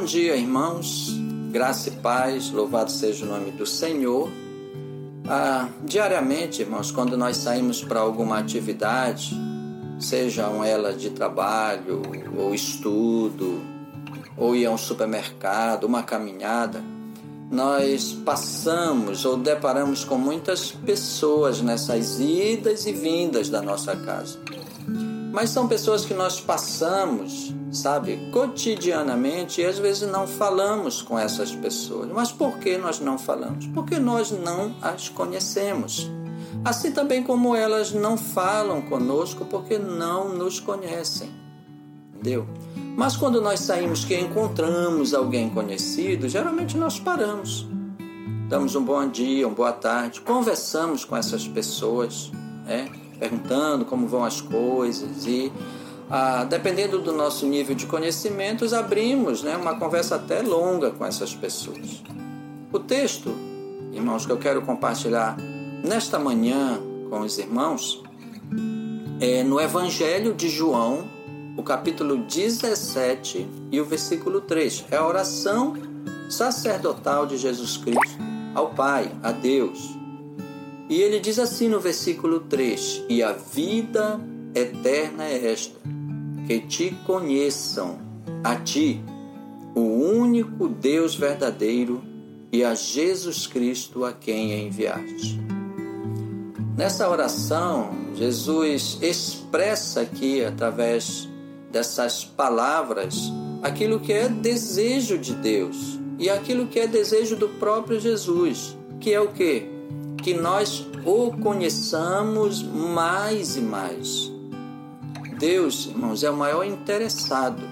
Bom dia, irmãos. Graça e paz, louvado seja o nome do Senhor. Ah, diariamente, irmãos, quando nós saímos para alguma atividade, sejam elas de trabalho, ou estudo, ou ir a um supermercado, uma caminhada, nós passamos ou deparamos com muitas pessoas nessas idas e vindas da nossa casa. Mas são pessoas que nós passamos, sabe, cotidianamente e às vezes não falamos com essas pessoas. Mas por que nós não falamos? Porque nós não as conhecemos. Assim também como elas não falam conosco porque não nos conhecem. Entendeu? Mas quando nós saímos que encontramos alguém conhecido, geralmente nós paramos. Damos um bom dia, uma boa tarde, conversamos com essas pessoas, né? Perguntando como vão as coisas e ah, dependendo do nosso nível de conhecimentos, abrimos né, uma conversa até longa com essas pessoas. O texto, irmãos, que eu quero compartilhar nesta manhã com os irmãos é no Evangelho de João, o capítulo 17 e o versículo 3. É a oração sacerdotal de Jesus Cristo ao Pai, a Deus. E ele diz assim no versículo 3: E a vida eterna é esta, que te conheçam, a ti, o único Deus verdadeiro, e a Jesus Cristo a quem enviaste. Nessa oração, Jesus expressa aqui, através dessas palavras aquilo que é desejo de Deus e aquilo que é desejo do próprio Jesus, que é o que? Que nós o conheçamos mais e mais. Deus, irmãos, é o maior interessado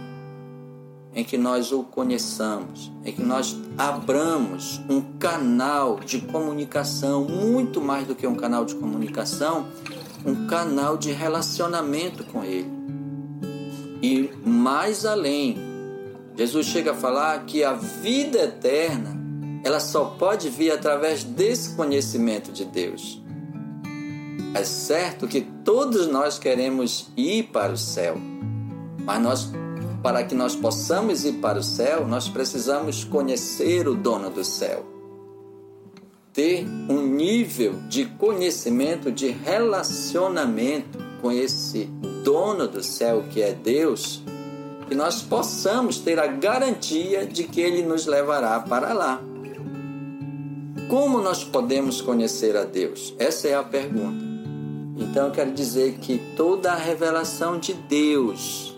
em que nós o conheçamos, em que nós abramos um canal de comunicação, muito mais do que um canal de comunicação, um canal de relacionamento com Ele e mais além. Jesus chega a falar que a vida eterna ela só pode vir através desse conhecimento de Deus. É certo que todos nós queremos ir para o céu, mas nós, para que nós possamos ir para o céu, nós precisamos conhecer o dono do céu. Ter um nível de conhecimento, de relacionamento com esse dono do céu, que é Deus, que nós possamos ter a garantia de que Ele nos levará para lá. Como nós podemos conhecer a Deus? Essa é a pergunta. Então eu quero dizer que toda a revelação de Deus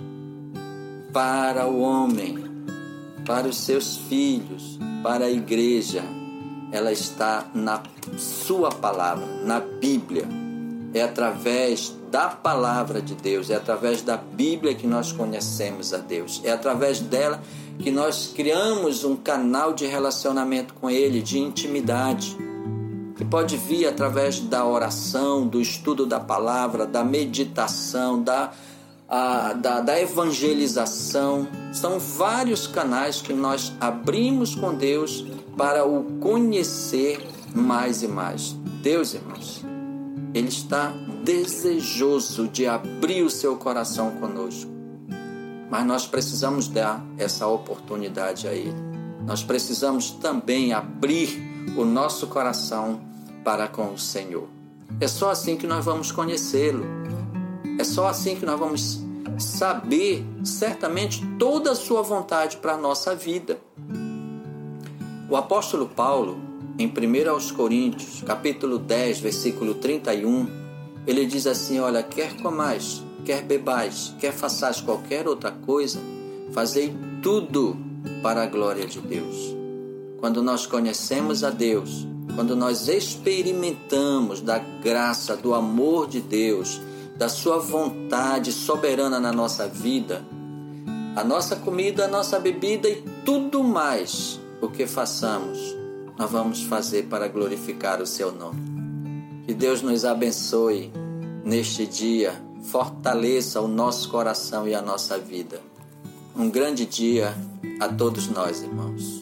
para o homem, para os seus filhos, para a igreja, ela está na Sua palavra, na Bíblia. É através da palavra de Deus, é através da Bíblia que nós conhecemos a Deus, é através dela que nós criamos um canal de relacionamento com Ele, de intimidade, que pode vir através da oração, do estudo da palavra, da meditação, da, a, da, da evangelização. São vários canais que nós abrimos com Deus para o conhecer mais e mais. Deus, irmãos, Ele está desejoso de abrir o seu coração conosco. Mas nós precisamos dar essa oportunidade a Ele. Nós precisamos também abrir o nosso coração para com o Senhor. É só assim que nós vamos conhecê-lo. É só assim que nós vamos saber certamente toda a sua vontade para a nossa vida. O apóstolo Paulo, em 1 Coríntios, capítulo 10, versículo 31, ele diz assim: Olha, quer comais, quer bebais, quer façais qualquer outra coisa, fazei tudo para a glória de Deus. Quando nós conhecemos a Deus, quando nós experimentamos da graça, do amor de Deus, da Sua vontade soberana na nossa vida, a nossa comida, a nossa bebida e tudo mais o que façamos, nós vamos fazer para glorificar o Seu nome. Que Deus nos abençoe neste dia, fortaleça o nosso coração e a nossa vida. Um grande dia a todos nós, irmãos.